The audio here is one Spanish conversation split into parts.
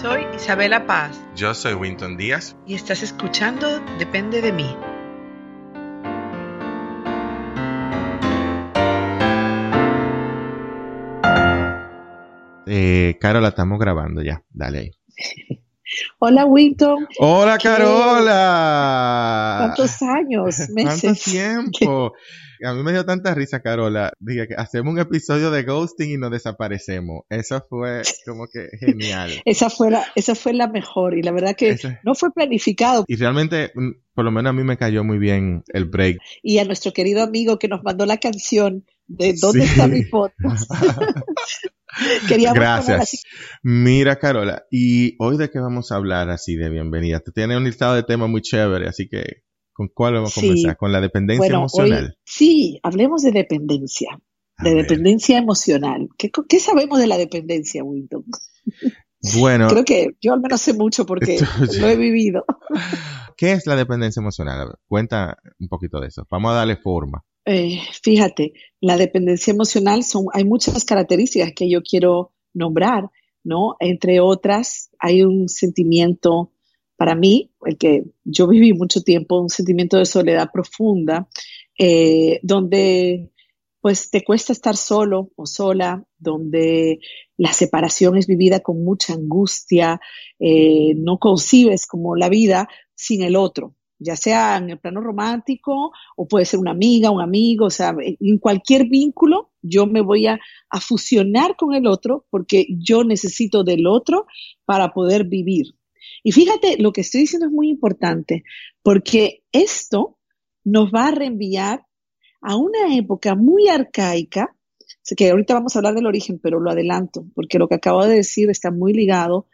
Soy Isabela Paz Yo soy Winton Díaz. y estás escuchando Depende de mí. Eh, Carola, estamos grabando ya. Dale ahí. Hola, Winton. ¡Hola. Carola! ¿Cuántos años? Meses. ¿Cuánto tiempo? A mí me dio tanta risa, Carola. Dije que hacemos un episodio de ghosting y nos desaparecemos. Eso fue como que genial. Esa fue, la, esa fue la mejor y la verdad que no fue planificado. Y realmente, mm, por lo menos a mí me cayó muy bien el break. Y a nuestro querido amigo que nos mandó la canción de ¿Dónde Sí. está mi podcast? Queríamos así. Gracias. Mira, Carola, y hoy de qué vamos a hablar así de bienvenida. Tú tienes un listado de temas muy chévere, así que ¿con cuál vamos a Sí. comenzar? Con la dependencia Bueno, hoy, emocional. sí, hablemos de dependencia, A de ver. dependencia emocional. ¿Qué, qué sabemos de la dependencia, Winton? Bueno, Creo que yo al menos sé mucho porque Esto- lo he vivido. ¿qué es la dependencia emocional? Ver, cuenta un poquito de eso. Vamos a darle forma. Eh, fíjate, la dependencia emocional son, hay muchas características que yo quiero nombrar, ¿no? Entre otras, hay un sentimiento, para mí, el que yo viví mucho tiempo, un sentimiento de soledad profunda, eh, donde pues te cuesta estar solo o sola, donde la separación es vivida con mucha angustia, eh, no concibes como la vida sin el otro, ya sea en el plano romántico o puede ser una amiga, un amigo, o sea, en cualquier vínculo yo me voy a, a fusionar con el otro porque yo necesito del otro para poder vivir. Y fíjate, lo que estoy diciendo es muy importante porque esto nos va a reenviar a una época muy arcaica, que ahorita vamos a hablar del origen, pero lo adelanto, porque lo que acabo de decir está muy ligado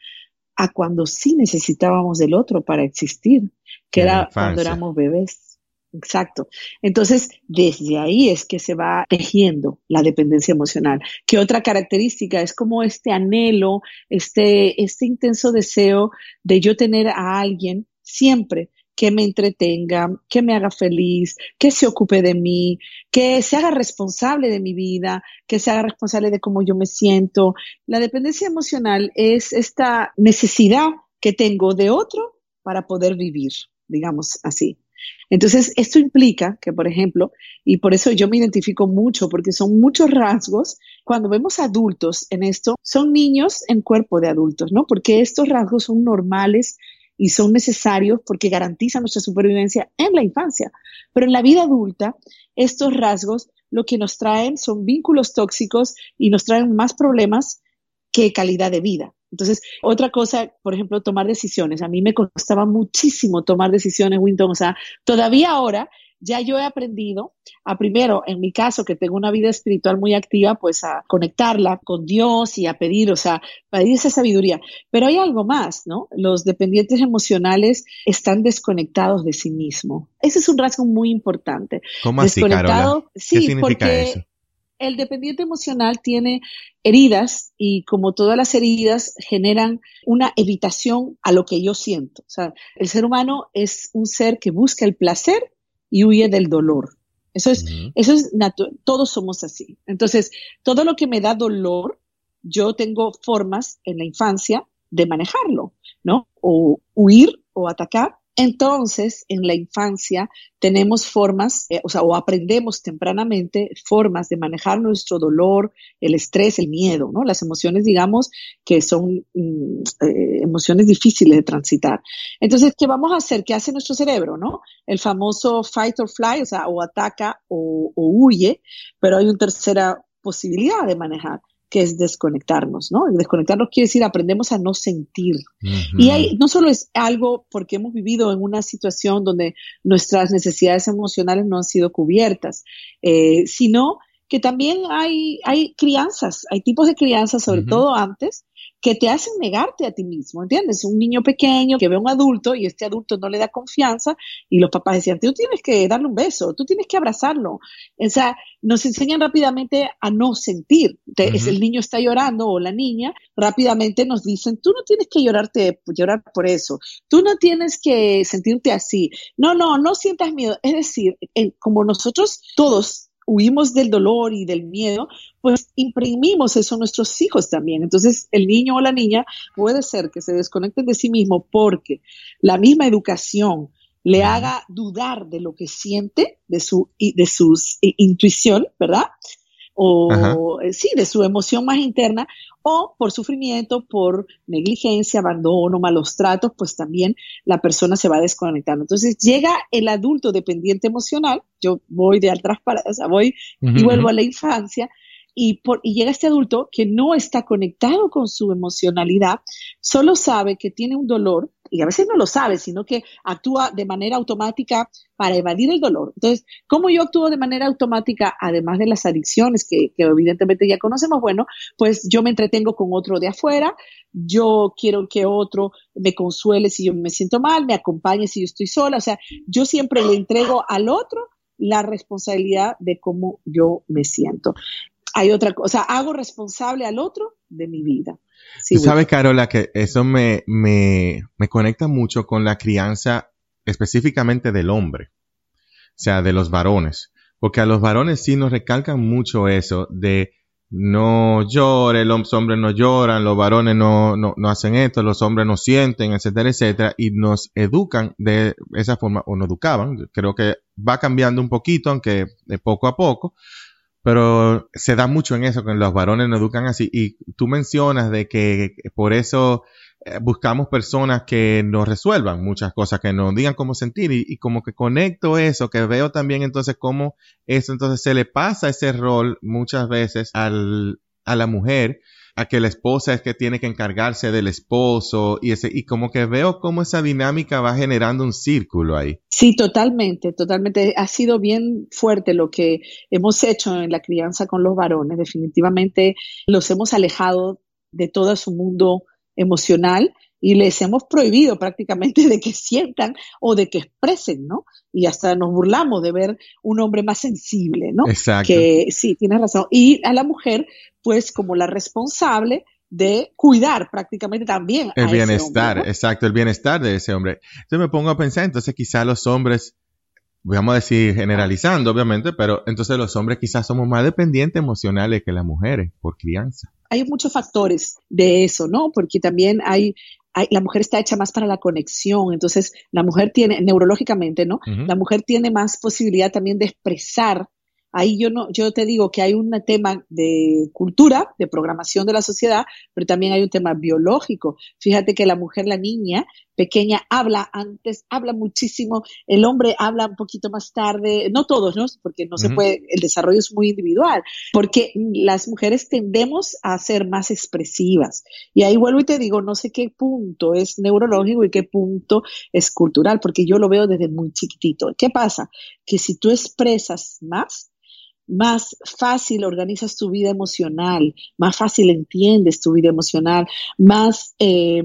a cuando sí necesitábamos del otro para existir, que era cuando éramos bebés. Exacto. Entonces, desde ahí es que se va tejiendo la dependencia emocional. Que otra característica es como este anhelo, este, este intenso deseo de yo tener a alguien siempre que me entretenga, que me haga feliz, que se ocupe de mí, que se haga responsable de mi vida, que se haga responsable de cómo yo me siento. La dependencia emocional es esta necesidad que tengo de otro para poder vivir, digamos así. Entonces, esto implica que, por ejemplo, y por eso yo me identifico mucho, porque son muchos rasgos, cuando vemos adultos en esto, son niños en cuerpo de adultos, ¿no? Porque estos rasgos son normales y son necesarios porque garantizan nuestra supervivencia en la infancia. Pero en la vida adulta, estos rasgos lo que nos traen son vínculos tóxicos y nos traen más problemas que calidad de vida. Entonces, otra cosa, por ejemplo, tomar decisiones. A mí me costaba muchísimo tomar decisiones, Winton. O sea, todavía ahora ya yo he aprendido a primero, en mi caso, que tengo una vida espiritual muy activa, pues a conectarla con Dios y a pedir, o sea, pedir esa sabiduría. Pero hay algo más, ¿no? Los dependientes emocionales están desconectados de sí mismos. Ese es un rasgo muy importante. ¿Cómo así, Carola? ¿Qué sí, significa porque eso? el dependiente emocional tiene heridas y como todas las heridas generan una evitación a lo que yo siento. O sea, el ser humano es un ser que busca el placer y huye del dolor. Eso es, eso es natural. Todos somos así. Entonces, todo lo que me da dolor, yo tengo formas en la infancia de manejarlo, ¿no? O huir o atacar. Entonces, en la infancia tenemos formas, eh, o sea, o aprendemos tempranamente formas de manejar nuestro dolor, el estrés, el miedo, ¿no? Las emociones, digamos, que son mm, eh, emociones difíciles de transitar. Entonces, ¿qué vamos a hacer? ¿Qué hace nuestro cerebro, no? El famoso fight or fly, o sea, o ataca o, o huye, pero hay una tercera posibilidad de manejar, que es desconectarnos, ¿no? Desconectarnos quiere decir aprendemos a no sentir. Y hay, no solo es algo porque hemos vivido en una situación donde nuestras necesidades emocionales no han sido cubiertas, eh, sino que también hay, hay crianzas, hay tipos de crianzas, sobre todo antes, que te hacen negarte a ti mismo, ¿entiendes? Un niño pequeño que ve a un adulto y este adulto no le da confianza y los papás decían, tú tienes que darle un beso, tú tienes que abrazarlo. O sea, nos enseñan rápidamente a no sentir. Te- el niño está llorando o la niña, rápidamente nos dicen, tú no tienes que llorarte, llorar por eso, tú no tienes que sentirte así. No, no, no sientas miedo. Es decir, como nosotros todos huimos del dolor y del miedo, pues imprimimos eso a nuestros hijos también. Entonces, el niño o la niña puede ser que se desconecten de sí mismo porque la misma educación le haga dudar de lo que siente, de su, de su intuición, ¿verdad? O eh, sí, de su emoción más interna, o por sufrimiento, por negligencia, abandono, malos tratos, pues también la persona se va desconectando. Entonces llega el adulto dependiente emocional, yo voy de atrás para, o sea, voy y vuelvo a la infancia, y, por, y llega este adulto que no está conectado con su emocionalidad, solo sabe que tiene un dolor, y a veces no lo sabe, sino que actúa de manera automática para evadir el dolor. Entonces, ¿cómo yo actúo de manera automática, además de las adicciones que, que evidentemente ya conocemos? Bueno, pues yo me entretengo con otro de afuera, yo quiero que otro me consuele si yo me siento mal, me acompañe si yo estoy sola, o sea, yo siempre le entrego al otro la responsabilidad de cómo yo me siento. Hay otra cosa, hago responsable al otro de mi vida. Tú sabes, Carola, que eso me, me, me conecta mucho con la crianza específicamente del hombre, o sea, de los varones, porque a los varones sí nos recalcan mucho eso de no llore, los hombres no lloran, los varones no, no, no, hacen esto, los hombres no sienten, etcétera, etcétera, y nos educan de esa forma, o nos educaban, creo que va cambiando un poquito, aunque de poco a poco, pero se da mucho en eso, que los varones nos educan así. Y tú mencionas de que por eso eh, buscamos personas que nos resuelvan muchas cosas, que nos digan cómo sentir. Y, como que conecto eso, que veo también entonces cómo eso entonces se le pasa ese rol muchas veces al, a la mujer a que la esposa es que tiene que encargarse del esposo y ese y como que veo cómo esa dinámica va generando un círculo ahí. Sí, totalmente, totalmente. Ha sido bien fuerte lo que hemos hecho en la crianza con los varones. Definitivamente los hemos alejado de todo su mundo emocional y les hemos prohibido prácticamente de que sientan o de que expresen, ¿no? Y hasta nos burlamos de ver un hombre más sensible, ¿no? Exacto. Que sí, tienes razón. Y a la mujer, pues como la responsable de cuidar prácticamente también. El bienestar, exacto, el bienestar de ese hombre. Entonces me pongo a pensar, entonces quizá los hombres, vamos a decir generalizando obviamente, pero entonces los hombres quizás somos más dependientes emocionales que las mujeres por crianza. Hay muchos factores de eso, ¿no? Porque también hay la mujer está hecha más para la conexión, entonces la mujer tiene, neurológicamente, ¿no? La mujer tiene más posibilidad también de expresar Ahí yo no, yo te digo que hay un tema de cultura, de programación de la sociedad, pero también hay un tema biológico. Fíjate que la mujer, la niña pequeña, habla antes, habla muchísimo, el hombre habla un poquito más tarde, no todos, ¿no? Porque no se puede, el desarrollo es muy individual, porque las mujeres tendemos a ser más expresivas. Y ahí vuelvo y te digo, no sé qué punto es neurológico y qué punto es cultural, porque yo lo veo desde muy chiquitito. ¿Qué pasa? Que si tú expresas más, más fácil organizas tu vida emocional, más fácil entiendes tu vida emocional, más, eh,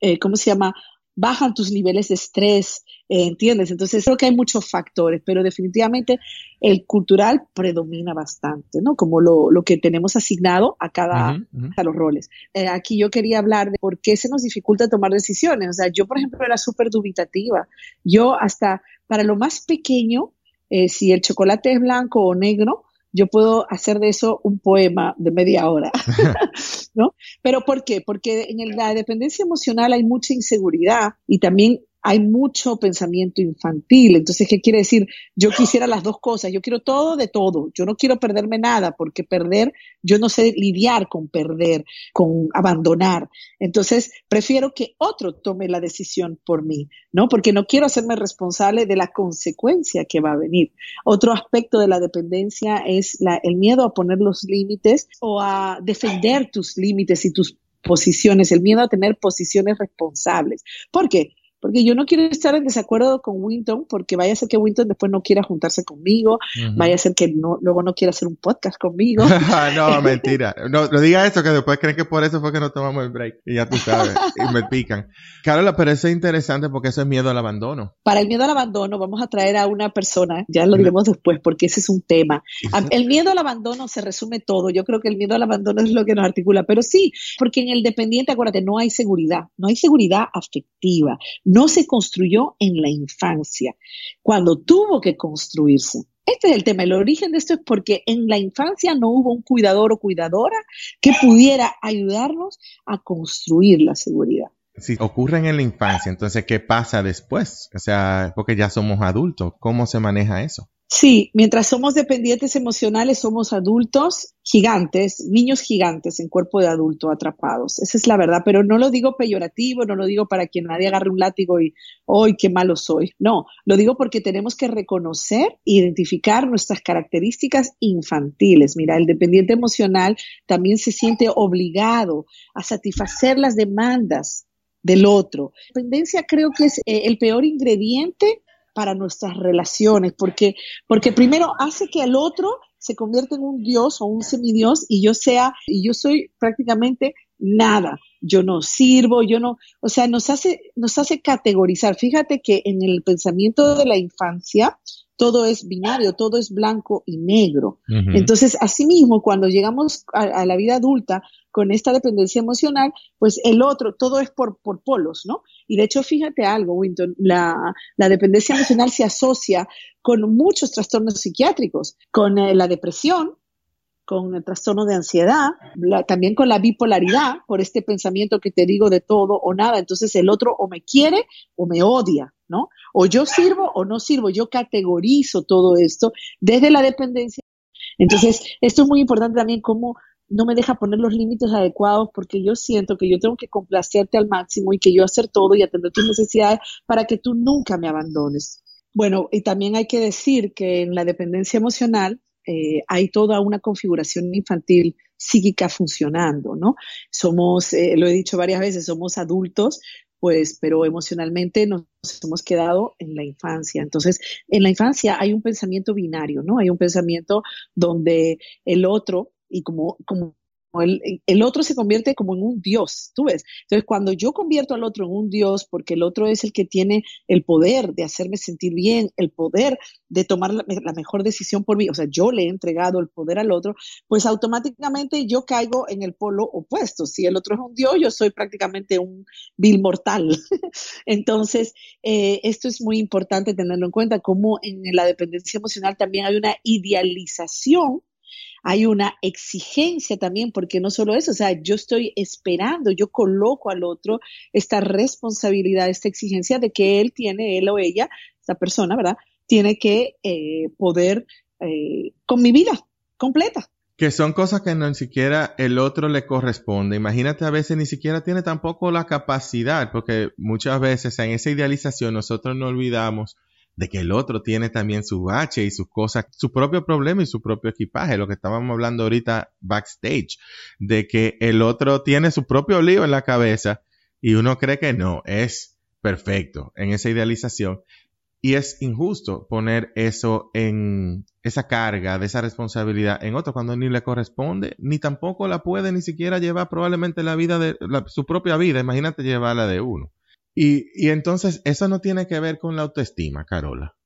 eh, ¿cómo se llama? Bajan tus niveles de estrés, eh, ¿entiendes? Entonces creo que hay muchos factores, pero definitivamente el cultural predomina bastante, ¿no? Como lo, lo que tenemos asignado a cada, a los roles. aquí yo quería hablar de por qué se nos dificulta tomar decisiones. O sea, yo, por ejemplo, era súper dubitativa. Yo hasta para lo más pequeño, eh, si el chocolate es blanco o negro, yo puedo hacer de eso un poema de media hora, ¿no? Pero ¿por qué? Porque en la dependencia emocional hay mucha inseguridad y también hay mucho pensamiento infantil. Entonces, ¿qué quiere decir? Yo quisiera las dos cosas. Yo quiero todo de todo. Yo no quiero perderme nada porque perder, yo no sé lidiar con perder, con abandonar. Entonces, prefiero que otro tome la decisión por mí, ¿no? Porque no quiero hacerme responsable de la consecuencia que va a venir. Otro aspecto de la dependencia es el miedo a poner los límites o a defender tus límites y tus posiciones, el miedo a tener posiciones responsables. ¿Por qué? Porque yo no quiero estar en desacuerdo con Winton, porque vaya a ser que Winton después no quiera juntarse conmigo, vaya a ser que no, luego no quiera hacer un podcast conmigo. no, mentira. No, no diga eso, que después creen que por eso fue que no tomamos el break. Y ya tú sabes, y me pican. Carola, pero eso es interesante porque eso es miedo al abandono. Para el miedo al abandono vamos a traer a una persona, ya lo diremos después, porque ese es un tema. El miedo al abandono se resume todo. Yo creo que el miedo al abandono es lo que nos articula, pero sí, porque en el dependiente, acuérdate, no hay seguridad, no hay seguridad afectiva no se construyó en la infancia, cuando tuvo que construirse. Este es el tema. El origen de esto es porque en la infancia no hubo un cuidador o cuidadora que pudiera ayudarnos a construir la seguridad. Si ocurren en la infancia, entonces, ¿qué pasa después? O sea, porque ya somos adultos, ¿cómo se maneja eso? Sí, mientras somos dependientes emocionales, somos adultos gigantes, niños gigantes en cuerpo de adulto atrapados. Esa es la verdad, pero no lo digo peyorativo, no lo digo para que nadie agarre un látigo y, hoy qué malo soy! No, lo digo porque tenemos que reconocer, identificar nuestras características infantiles. Mira, el dependiente emocional también se siente obligado a satisfacer las demandas del otro. Dependencia creo que es eh, el peor ingrediente para nuestras relaciones, porque, porque primero hace que el otro se convierta en un dios o un semidios y yo sea, y yo soy prácticamente nada. Yo no sirvo, yo no, o sea, nos hace, nos hace categorizar. Fíjate que en el pensamiento de la infancia, todo es binario, todo es blanco y negro. Entonces, asimismo, cuando llegamos a, la vida adulta con esta dependencia emocional, pues el otro, todo es por, por polos, ¿no? Y de hecho, fíjate algo, Winton, la, dependencia emocional se asocia con muchos trastornos psiquiátricos, con eh, la depresión, con el trastorno de ansiedad, también con la bipolaridad, por este pensamiento que te digo de todo o nada. Entonces el otro o me quiere o me odia, ¿no? O yo sirvo o no sirvo. Yo categorizo todo esto desde la dependencia. Entonces, esto es muy importante también cómo no me deja poner los límites adecuados porque yo siento que yo tengo que complacerte al máximo y que yo hacer todo y atender tus necesidades para que tú nunca me abandones. Bueno, y también hay que decir que en la dependencia emocional eh, hay toda una configuración infantil psíquica funcionando, ¿no? Somos, eh, lo he dicho varias veces, somos adultos, pues, pero emocionalmente nos hemos quedado en la infancia. Entonces, en la infancia hay un pensamiento binario, ¿no? Hay un pensamiento donde el otro, y como, como el, otro se convierte como en un Dios, tú ves. Entonces, cuando yo convierto al otro en un Dios, porque el otro es el que tiene el poder de hacerme sentir bien, el poder de tomar la, mejor decisión por mí, o sea, yo le he entregado el poder al otro, pues automáticamente yo caigo en el polo opuesto. Si el otro es un Dios, yo soy prácticamente un vil mortal. Entonces, eh, esto es muy importante tenerlo en cuenta, como en la dependencia emocional también hay una idealización hay una exigencia también, porque no solo eso, o sea, yo estoy esperando, yo coloco al otro esta responsabilidad, esta exigencia de que él tiene, él o ella, esta persona, ¿verdad? Tiene que eh, poder eh, con mi vida completa. Que son cosas que no ni siquiera el otro le corresponde. Imagínate, a veces ni siquiera tiene tampoco la capacidad, porque muchas veces en esa idealización nosotros no olvidamos de que el otro tiene también su bache y sus cosas, su propio problema y su propio equipaje, lo que estábamos hablando ahorita backstage, de que el otro tiene su propio lío en la cabeza y uno cree que no, es perfecto en esa idealización. Y es injusto poner eso en esa carga de esa responsabilidad en otro cuando ni le corresponde, ni tampoco la puede ni siquiera llevar probablemente la vida de su propia vida. Imagínate llevarla de uno. Y, entonces eso no tiene que ver con la autoestima, Carola.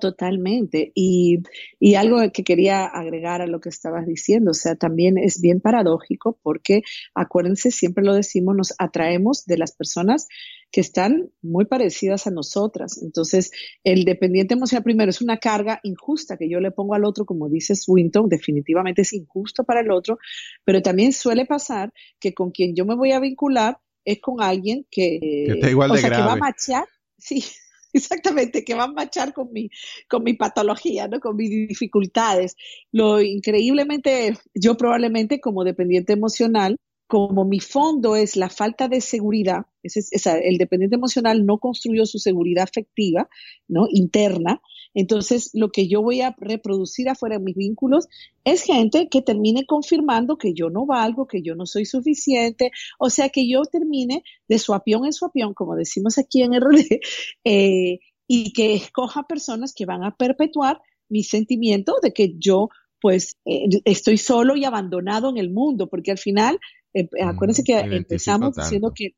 Totalmente. Y, y, algo que quería agregar a lo que estabas diciendo, o sea, también es bien paradójico porque, acuérdense, siempre lo decimos, nos atraemos de las personas que están muy parecidas a nosotras. Entonces, el dependiente emocional primero es una carga injusta que yo le pongo al otro, como dice Swinton, definitivamente es injusto para el otro, pero también suele pasar que con quien yo me voy a vincular es con alguien que, que igual de va a machar, sí, exactamente, que va a machar con mi, con mi patología, ¿no? con mis dificultades. Lo increíblemente, yo probablemente como dependiente emocional, como mi fondo es la falta de seguridad, el dependiente emocional no construyó su seguridad afectiva, ¿no? Interna. Entonces, lo que yo voy a reproducir afuera de mis vínculos es gente que termine confirmando que yo no valgo, que yo no soy suficiente, o sea, que yo termine de su apión en su apión, como decimos aquí en RD, eh, y que escoja personas que van a perpetuar mi sentimiento de que yo pues eh, estoy solo y abandonado en el mundo, porque al final, eh, acuérdense que empezamos diciendo que,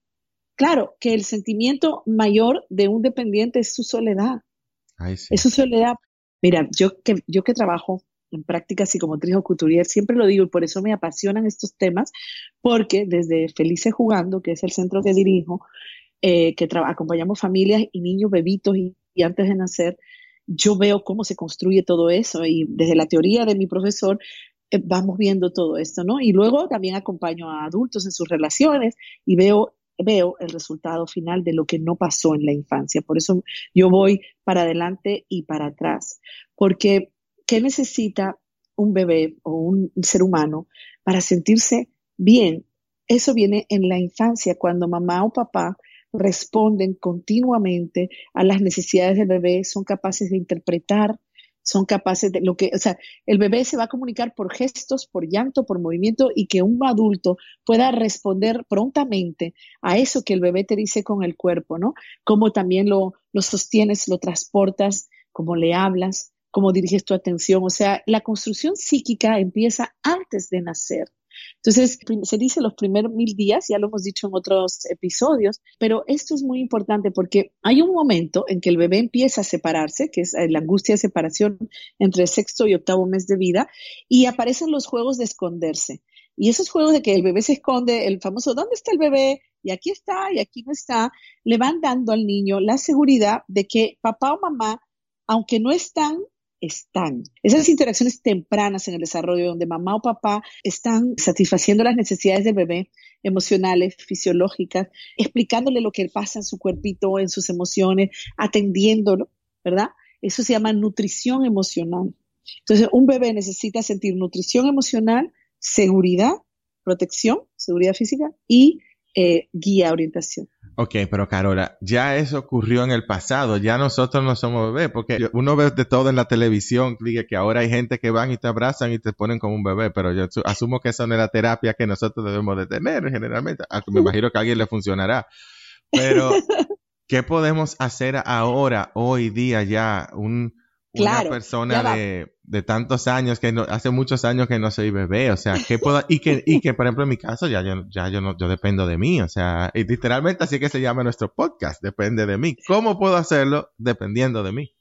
claro, que el sentimiento mayor de un dependiente es su soledad. Es su soledad. Mira, yo que, yo que trabajo en práctica psicomotriz o couturier, siempre lo digo y por eso me apasionan estos temas, porque desde Felices Jugando, que es el centro que dirijo, eh, que acompañamos familias y niños bebitos y antes de nacer, yo veo cómo se construye todo eso y desde la teoría de mi profesor eh, vamos viendo todo esto, ¿no? Y luego también acompaño a adultos en sus relaciones y veo veo el resultado final de lo que no pasó en la infancia. Por eso yo voy para adelante y para atrás. Porque, ¿qué necesita un bebé o un ser humano para sentirse bien? Eso viene en la infancia, cuando mamá o papá responden continuamente a las necesidades del bebé, son capaces de interpretar son capaces de lo que, o sea, el bebé se va a comunicar por gestos, por llanto, por movimiento y que un adulto pueda responder prontamente a eso que el bebé te dice con el cuerpo, ¿no? Cómo también lo, lo sostienes, lo transportas, cómo le hablas, cómo diriges tu atención. O sea, la construcción psíquica empieza antes de nacer. Entonces, se dice los primeros mil días, ya lo hemos dicho en otros episodios, pero esto es muy importante porque hay un momento en que el bebé empieza a separarse, que es eh, la angustia de separación entre sexto y octavo mes de vida, y aparecen los juegos de esconderse. Y esos juegos de que el bebé se esconde, el famoso ¿dónde está el bebé? Y aquí está, y aquí no está, le van dando al niño la seguridad de que papá o mamá, aunque no están, están. Esas interacciones tempranas en el desarrollo, donde mamá o papá están satisfaciendo las necesidades del bebé, emocionales, fisiológicas, explicándole lo que pasa en su cuerpito, en sus emociones, atendiéndolo, ¿verdad? Eso se llama nutrición emocional. Entonces, un bebé necesita sentir nutrición emocional, seguridad, protección, seguridad física y eh, guía, orientación. Ok, pero Carola, ya eso ocurrió en el pasado, ya nosotros no somos bebés, porque uno ve de todo en la televisión, dice que ahora hay gente que van y te abrazan y te ponen como un bebé, pero yo asumo que esa no es la terapia que nosotros debemos de tener generalmente, me imagino que a alguien le funcionará, pero ¿qué podemos hacer ahora, hoy día ya, un, una persona de, de, tantos años que no, hace muchos años que no soy bebé, o sea, ¿qué puedo, y que, y que por ejemplo en mi caso ya yo, ya yo no, yo dependo de mí, o sea, y literalmente así que se llama nuestro podcast, depende de mí. ¿Cómo puedo hacerlo dependiendo de mí?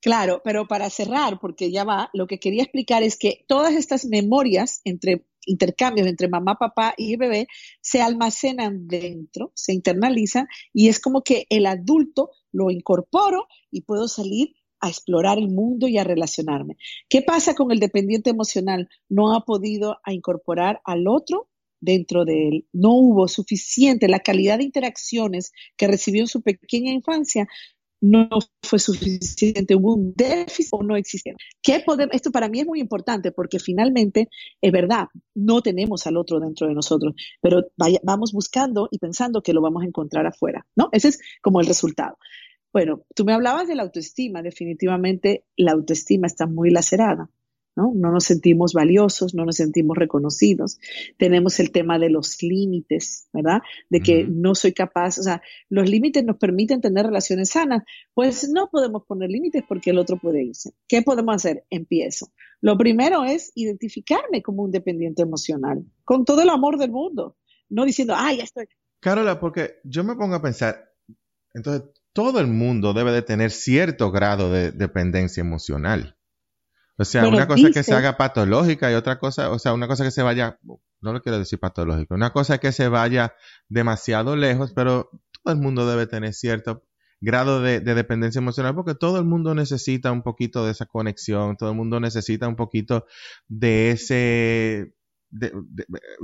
Claro, pero para cerrar, porque ya va, lo que quería explicar es que todas estas memorias entre intercambios entre mamá, papá y bebé se almacenan dentro, se internalizan y es como que el adulto lo incorporo y puedo salir a explorar el mundo y a relacionarme. ¿Qué pasa con el dependiente emocional? No ha podido incorporar al otro dentro de él. No hubo suficiente, la calidad de interacciones que recibió en su pequeña infancia no fue suficiente, hubo un déficit o no existieron. Esto para mí es muy importante porque finalmente, es verdad, no tenemos al otro dentro de nosotros, pero vamos buscando y pensando que lo vamos a encontrar afuera, ¿no? Ese es como el resultado. Bueno, tú me hablabas de la autoestima. Definitivamente la autoestima está muy lacerada. ¿no? No nos sentimos valiosos, no nos sentimos reconocidos. Tenemos el tema de los límites, ¿verdad? De que no soy capaz, o sea, los límites nos permiten tener relaciones sanas. Pues no podemos poner límites porque el otro puede irse. ¿Qué podemos hacer? Empiezo. Lo primero es identificarme como un dependiente emocional, con todo el amor del mundo, no diciendo, ay, ya estoy. Carola, porque yo me pongo a pensar, entonces todo el mundo debe de tener cierto grado de dependencia emocional. O sea, una cosa que se haga patológica y otra cosa, o sea, una cosa que se vaya, no lo quiero decir patológico, una cosa que se vaya demasiado lejos, pero todo el mundo debe tener cierto grado de, dependencia emocional porque todo el mundo necesita un poquito de esa conexión, todo el mundo necesita un poquito de ese...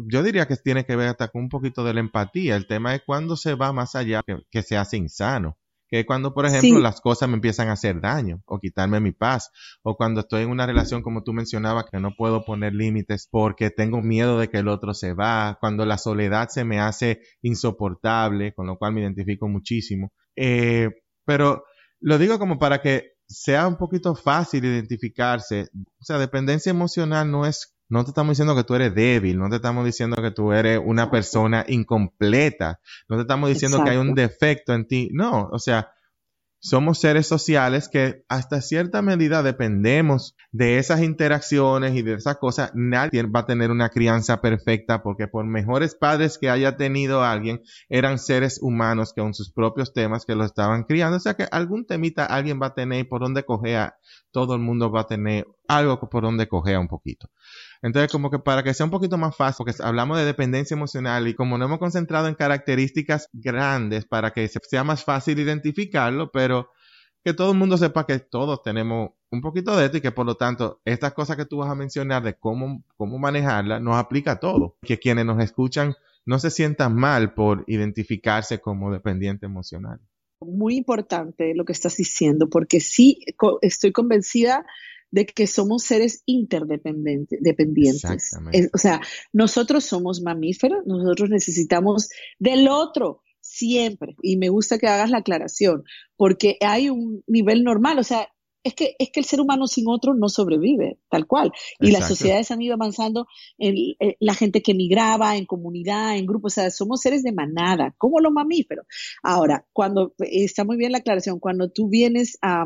yo diría que tiene que ver hasta con un poquito de la empatía. El tema es cuando se va más allá que, que se hace insano que cuando, por ejemplo, las cosas me empiezan a hacer daño o quitarme mi paz, o cuando estoy en una relación como tú mencionabas que no puedo poner límites porque tengo miedo de que el otro se va, cuando la soledad se me hace insoportable, con lo cual me identifico muchísimo. Eh, pero lo digo como para que sea un poquito fácil identificarse. O sea, dependencia emocional no es no te estamos diciendo que tú eres débil, no te estamos diciendo que tú eres una persona incompleta, no te estamos diciendo que hay un defecto en ti, no, o sea, somos seres sociales que hasta cierta medida dependemos de esas interacciones y de esas cosas. Nadie va a tener una crianza perfecta porque por mejores padres que haya tenido alguien, eran seres humanos que con sus propios temas que lo estaban criando. O sea que algún temita alguien va a tener por donde cogea, todo el mundo va a tener algo por donde cogea un poquito. Entonces, como que para que sea un poquito más fácil, porque hablamos de dependencia emocional y como no hemos concentrado en características grandes para que sea más fácil identificarlo, pero que todo el mundo sepa que todos tenemos un poquito de esto y que por lo tanto estas cosas que tú vas a mencionar de cómo, cómo manejarla nos aplica a todo. Que quienes nos escuchan no se sientan mal por identificarse como dependiente emocional. Muy importante lo que estás diciendo, porque sí estoy convencida de que somos seres interdependientes. Dependientes. o sea, nosotros somos mamíferos, nosotros necesitamos del otro siempre. Y me gusta que hagas la aclaración, porque hay un nivel normal, o sea, es que, es que el ser humano sin otro no sobrevive, tal cual. Y las sociedades han ido avanzando, en, la gente que migraba en comunidad, en grupos, o sea, somos seres de manada, como los mamíferos. Ahora, cuando, está muy bien la aclaración, cuando tú vienes a,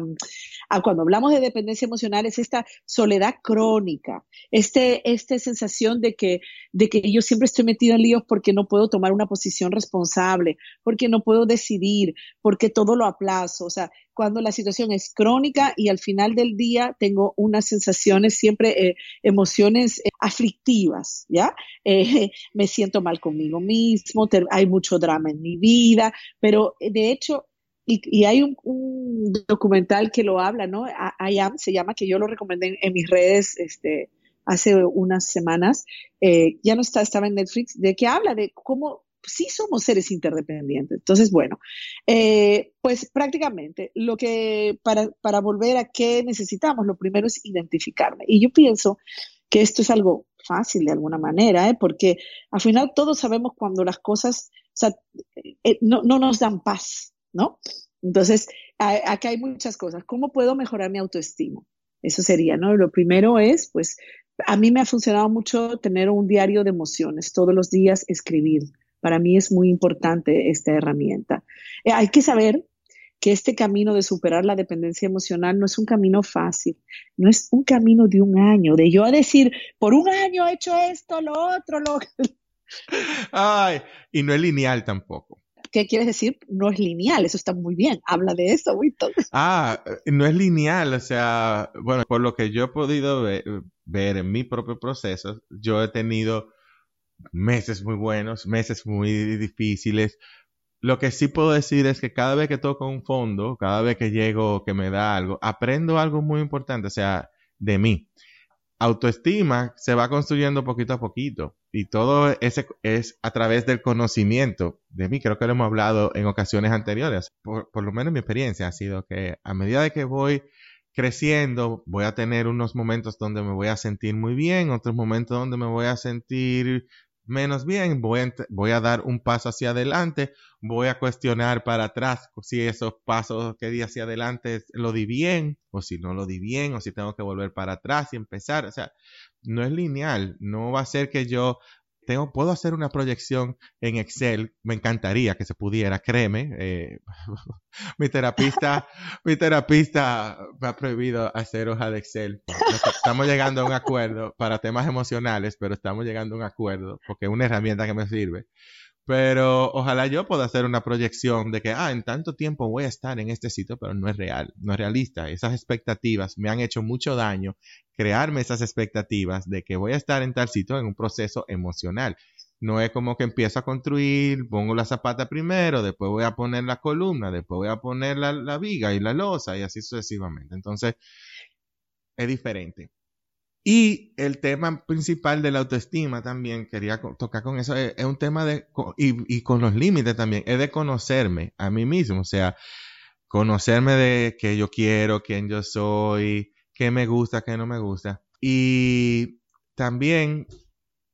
a cuando hablamos de dependencia emocional, es esta soledad crónica, este, esta sensación de que, de que yo siempre estoy metido en líos porque no puedo tomar una posición responsable, porque no puedo decidir, porque todo lo aplazo, o sea, cuando la situación es crónica y al final del día tengo unas sensaciones, siempre eh, emociones eh, aflictivas, ¿ya? Eh, me siento mal conmigo mismo, hay mucho drama en mi vida, pero de hecho, y, hay un, documental que lo habla, ¿no? I Am se llama, que yo lo recomendé en, mis redes este, hace unas semanas, ya no está, estaba en Netflix, de que habla de cómo sí somos seres interdependientes. Entonces, bueno, eh, pues prácticamente lo que para, para volver a qué necesitamos, lo primero es identificarme. Y yo pienso que esto es algo fácil de alguna manera, ¿eh? porque al final todos sabemos cuando las cosas eh, no, no, nos dan paz, ¿no? Entonces, acá hay muchas cosas. ¿Cómo puedo mejorar mi autoestima? Eso sería, ¿no? Lo primero es, pues, a mí me ha funcionado mucho tener un diario de emociones, todos los días escribir. Para mí es muy importante esta herramienta. Eh, hay que saber que este camino de superar la dependencia emocional no es un camino fácil, no es un camino de un año, de yo a decir, por un año he hecho esto, lo otro, lo... Ay, y no es lineal tampoco. ¿Qué quieres decir? No es lineal, eso está muy bien, habla de eso, Wilton. Ah, no es lineal, o sea, bueno, por lo que yo he podido ver en mi propio proceso, yo he tenido meses muy buenos, meses muy difíciles. Lo que sí puedo decir es que cada vez que toco un fondo, cada vez que llego, que me da algo, aprendo algo muy importante, o sea, de mí. Autoestima se va construyendo poquito a poquito y todo ese es a través del conocimiento de mí. Creo que lo hemos hablado en ocasiones anteriores. Por, por lo menos mi experiencia ha sido que a medida de que voy creciendo, voy a tener unos momentos donde me voy a sentir muy bien, otros momentos donde me voy a sentir menos bien, voy a, dar un paso hacia adelante, voy a cuestionar para atrás si esos pasos que di hacia adelante lo di bien, o si no lo di bien, o si tengo que volver para atrás y empezar. O sea, no es lineal, no va a ser que yo tengo, puedo hacer una proyección en Excel, me encantaría que se pudiera, créeme. Eh, mi terapista, mi terapista me ha prohibido hacer hoja de Excel. Estamos llegando a un acuerdo para temas emocionales, pero estamos llegando a un acuerdo porque es una herramienta que me sirve. Pero ojalá yo pueda hacer una proyección de que, ah, en tanto tiempo voy a estar en este sitio, pero no es real, no es realista. Esas expectativas me han hecho mucho daño, crearme esas expectativas de que voy a estar en tal sitio en un proceso emocional. No es como que empiezo a construir, pongo la zapata primero, después voy a poner la columna, después voy a poner la, la viga y la losa y así sucesivamente. Entonces, es diferente. Y el tema principal de la autoestima también, quería tocar con eso, es, un tema de, y, con los límites también, es de conocerme a mí mismo, o sea, conocerme de qué yo quiero, quién yo soy, qué me gusta, qué no me gusta. Y también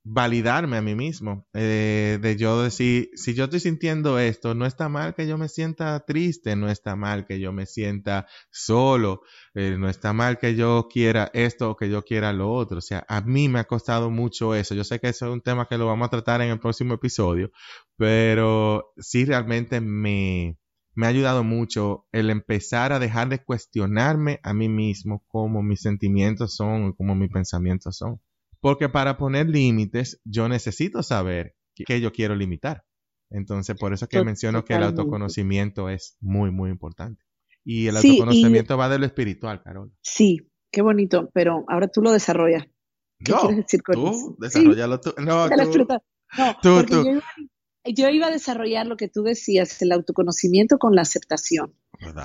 validarme a mí mismo, eh, de yo decir, si yo estoy sintiendo esto, no está mal que yo me sienta triste, no está mal que yo me sienta solo, eh, no está mal que yo quiera esto o que yo quiera lo otro. O sea, a mí me ha costado mucho eso. Yo sé que eso es un tema que lo vamos a tratar en el próximo episodio, pero sí realmente me, me ha ayudado mucho el empezar a dejar de cuestionarme a mí mismo cómo mis sentimientos son o cómo mis pensamientos son. Porque para poner límites, yo necesito saber qué yo quiero limitar. Entonces, por eso que menciono que el autoconocimiento es muy, muy importante. Y el autoconocimiento va de lo espiritual, Carol. Sí, qué bonito, pero ahora tú lo desarrollas. ¿Qué quieres decir con tú, Desarrollalo tú. No, tú. tú, Yo, iba, a desarrollar lo que tú decías, el autoconocimiento con la aceptación.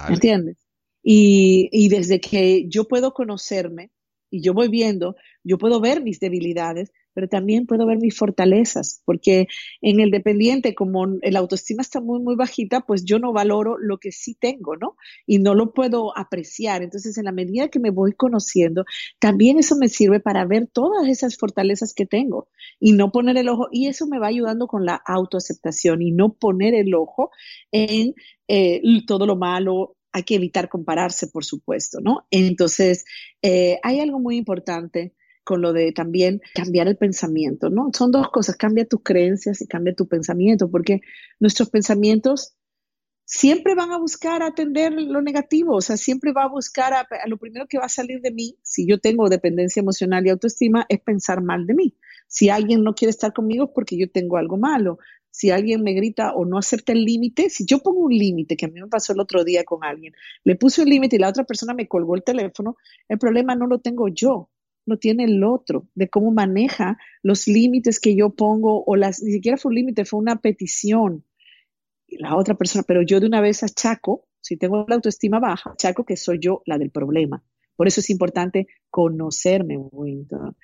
¿Entiendes? Y, y desde que yo puedo conocerme y yo voy viendo, yo puedo ver mis debilidades, pero también puedo ver mis fortalezas, porque en el dependiente, como el autoestima está muy, muy bajita, pues yo no valoro lo que sí tengo, ¿no? Y no lo puedo apreciar. Entonces, en la medida que me voy conociendo, también eso me sirve para ver todas esas fortalezas que tengo y no poner el ojo, y eso me va ayudando con la autoaceptación y no poner el ojo en eh, todo lo malo, hay que evitar compararse, por supuesto, ¿no? Entonces, eh, hay algo muy importante con lo de también cambiar el pensamiento, ¿no? Son dos cosas, cambia tus creencias y cambia tu pensamiento, porque nuestros pensamientos siempre van a buscar atender lo negativo, o sea, siempre va a buscar a, lo primero que va a salir de mí, si yo tengo dependencia emocional y autoestima, es pensar mal de mí. Si alguien no quiere estar conmigo es porque yo tengo algo malo. Si alguien me grita o no acepta el límite, si yo pongo un límite, que a mí me pasó el otro día con alguien, le puse un límite y la otra persona me colgó el teléfono, el problema no lo tengo yo, no tiene el otro, de cómo maneja los límites que yo pongo, o las, ni siquiera fue un límite, fue una petición. Y la otra persona, pero yo de una vez achaco, si tengo la autoestima baja, achaco que soy yo la del problema. Por eso es importante conocerme, Winton.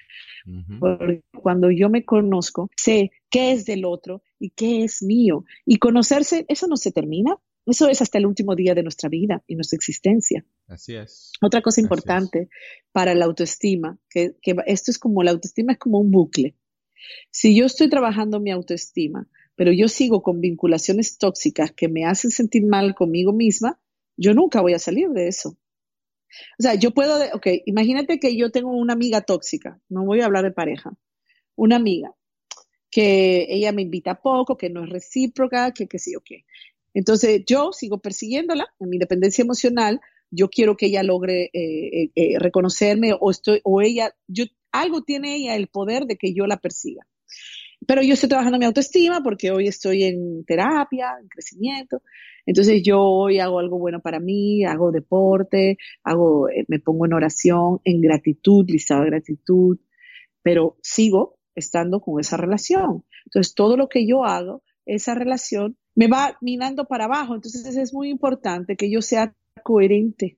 Porque cuando yo me conozco, sé qué es del otro y qué es mío. Y conocerse, eso no se termina. Eso es hasta el último día de nuestra vida y nuestra existencia. Así es. Otra cosa importante para la autoestima, que, esto es como la autoestima es como un bucle. Si yo estoy trabajando mi autoestima, pero yo sigo con vinculaciones tóxicas que me hacen sentir mal conmigo misma, yo nunca voy a salir de eso. O sea, yo puedo, ok, imagínate que yo tengo una amiga tóxica, no voy a hablar de pareja, una amiga que ella me invita poco, que no es recíproca, que qué sé yo qué. Entonces yo sigo persiguiéndola en mi independencia emocional, yo quiero que ella logre eh, eh, eh, reconocerme o estoy o ella yo algo tiene ella el poder de que yo la persiga. Pero yo estoy trabajando mi autoestima porque hoy estoy en terapia, en crecimiento. Entonces yo hoy hago algo bueno para mí, hago deporte, hago me pongo en oración, en gratitud, listado de gratitud, pero sigo estando con esa relación. Entonces todo lo que yo hago, esa relación me va minando para abajo. Entonces es muy importante que yo sea coherente.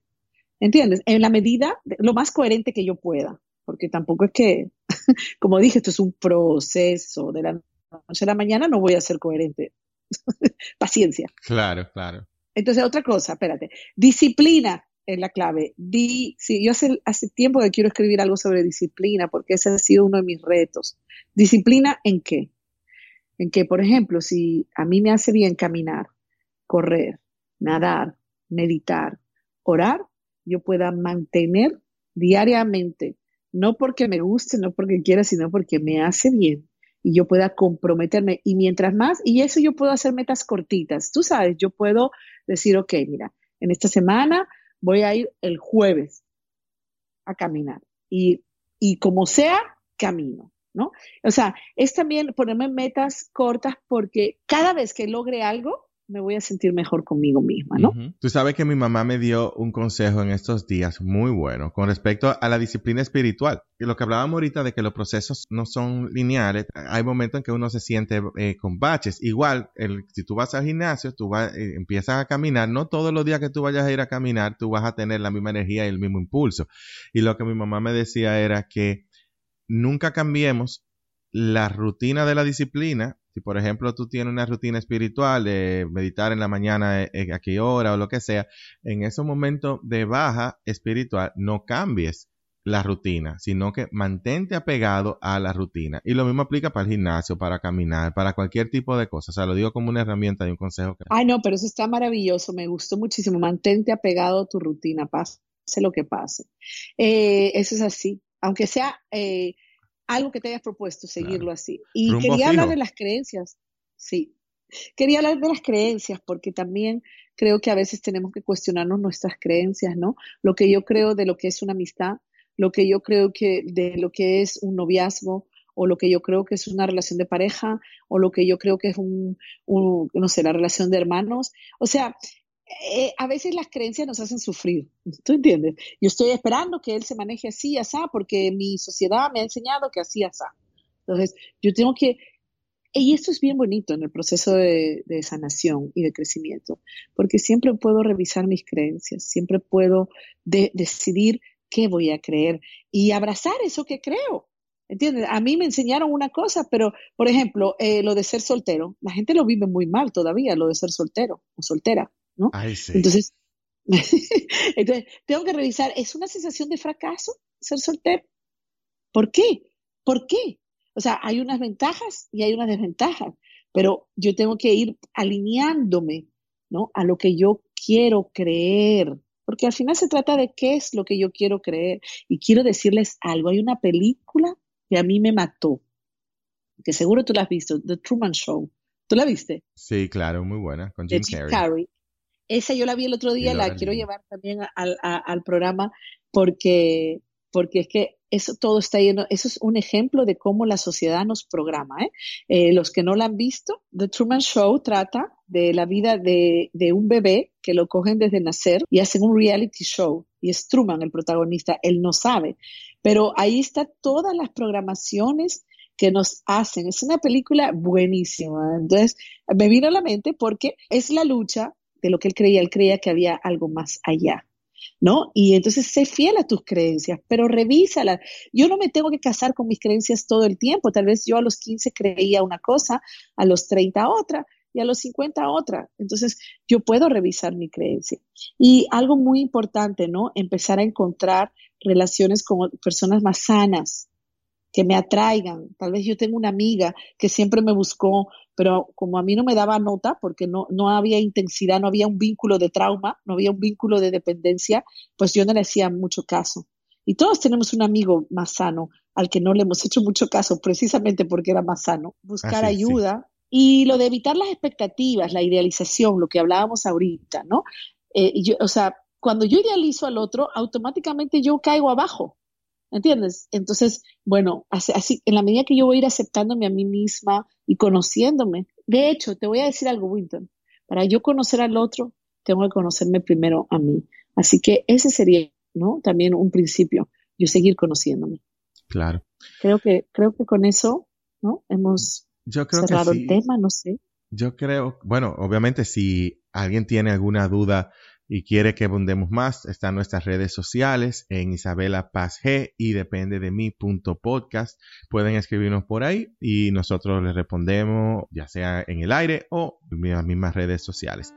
¿Entiendes? En la medida, lo más coherente que yo pueda, porque tampoco es que, como dije, esto es un proceso de la noche a la mañana, no voy a ser coherente. Paciencia. Claro, claro. Entonces, otra cosa, espérate. Disciplina es la clave. Di, sí, yo hace, hace tiempo que quiero escribir algo sobre disciplina, porque ese ha sido uno de mis retos. ¿Disciplina en qué? En que, por ejemplo, si a mí me hace bien caminar, correr, nadar, meditar, orar, yo pueda mantener diariamente, no porque me guste, no porque quiera, sino porque me hace bien y yo pueda comprometerme. Y mientras más, y eso yo puedo hacer metas cortitas. Tú sabes, yo puedo decir, ok, mira, en esta semana voy a ir el jueves a caminar y, y como sea, camino. ¿no? O sea, es también ponerme metas cortas porque cada vez que logre algo, me voy a sentir mejor conmigo misma, ¿no? Tú sabes que mi mamá me dio un consejo en estos días muy bueno con respecto a la disciplina espiritual. Y lo que hablábamos ahorita de que los procesos no son lineales, hay momentos en que uno se siente eh, con baches. Igual, si tú vas al gimnasio, tú vas, eh, empiezas a caminar, no todos los días que tú vayas a ir a caminar, tú vas a tener la misma energía y el mismo impulso. Y lo que mi mamá me decía era que nunca cambiemos la rutina de la disciplina. Si, por ejemplo, tú tienes una rutina espiritual de meditar en la mañana eh, eh, a qué hora o lo que sea, en esos momentos de baja espiritual no cambies la rutina, sino que mantente apegado a la rutina. Y lo mismo aplica para el gimnasio, para caminar, para cualquier tipo de cosa. O sea, lo digo como una herramienta y un consejo. Ay, no, pero eso está maravilloso, me gustó muchísimo. Mantente apegado a tu rutina, pase lo que pase. Eh, eso es así. Aunque sea algo que te hayas propuesto, seguirlo así. Y quería hablar de las creencias, sí. Quería hablar de las creencias porque también creo que a veces tenemos que cuestionarnos nuestras creencias, ¿no? Lo que yo creo de lo que es una amistad, lo que yo creo que de lo que es un noviazgo, o lo que yo creo que es una relación de pareja, o lo que yo creo que es un, un no sé, la relación de hermanos. O sea, eh, a veces las creencias nos hacen sufrir, ¿tú entiendes? Yo estoy esperando que él se maneje así, así, porque mi sociedad me ha enseñado que así, así. Entonces, yo tengo que, y esto es bien bonito en el proceso de, sanación y de crecimiento, porque siempre puedo revisar mis creencias, siempre puedo decidir qué voy a creer y abrazar eso que creo. ¿Entiendes? A mí me enseñaron una cosa, pero, por ejemplo, eh, lo de ser soltero, la gente lo vive muy mal todavía, lo de ser soltero o soltera, ¿no? Entonces, entonces, tengo que revisar, ¿es una sensación de fracaso ser soltero? ¿Por qué? ¿Por qué? O sea, hay unas ventajas y hay unas desventajas, pero yo tengo que ir alineándome, ¿no? A lo que yo quiero creer, porque al final se trata de qué es lo que yo quiero creer. Y quiero decirles algo, hay una película que a mí me mató, que seguro tú la has visto, The Truman Show. ¿Tú la viste? Sí, claro, muy buena, con Jim, Carrey. Esa yo la vi el otro día, la quiero llevar también al, al programa porque, porque es que eso todo está lleno, eso es un ejemplo de cómo la sociedad nos programa. ¿eh? Eh, los que no la han visto, The Truman Show trata de la vida de, de, un bebé que lo cogen desde nacer y hacen un reality show. Y es Truman el protagonista, él no sabe. Pero ahí está todas las programaciones que nos hacen. Es una película buenísima. Entonces, me vino a la mente porque es la lucha de lo que él creía. Él creía que había algo más allá. ¿no? Y entonces sé fiel a tus creencias, pero revísalas. Yo no me tengo que casar con mis creencias todo el tiempo. Tal vez yo a los 15 creía una cosa, a los 30 otra y a los 50 otra. Entonces yo puedo revisar mi creencia. Y algo muy importante, ¿no? Empezar a encontrar relaciones con personas más sanas, que me atraigan. Tal vez yo tengo una amiga que siempre me buscó, pero como a mí no me daba nota, porque no, no había intensidad, no había un vínculo de trauma, no había un vínculo de dependencia, pues yo no le hacía mucho caso. Y todos tenemos un amigo más sano al que no le hemos hecho mucho caso, precisamente porque era más sano. Buscar ayuda. Y lo de evitar las expectativas, la idealización, lo que hablábamos ahorita, ¿no? Eh, yo, o sea, cuando yo idealizo al otro, automáticamente yo caigo abajo ¿Entiendes? Entonces, bueno, así, en la medida que yo voy a ir aceptándome a mí misma y conociéndome. De hecho, te voy a decir algo, Winton. Para yo conocer al otro, tengo que conocerme primero a mí. Así que ese sería, ¿no? También un principio, yo seguir conociéndome. Claro. Creo que, creo que con eso, ¿no? Hemos cerrado el tema, no sé. Yo creo, bueno, obviamente si alguien tiene alguna duda y quiere que abundemos más, están nuestras redes sociales en Isabela Paz G y depende de mí punto podcast. Pueden escribirnos por ahí y nosotros les respondemos, ya sea en el aire o en las mismas redes sociales.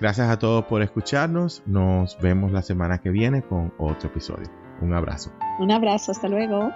Gracias a todos por escucharnos. Nos vemos la semana que viene con otro episodio. Un abrazo. Un abrazo. Hasta luego.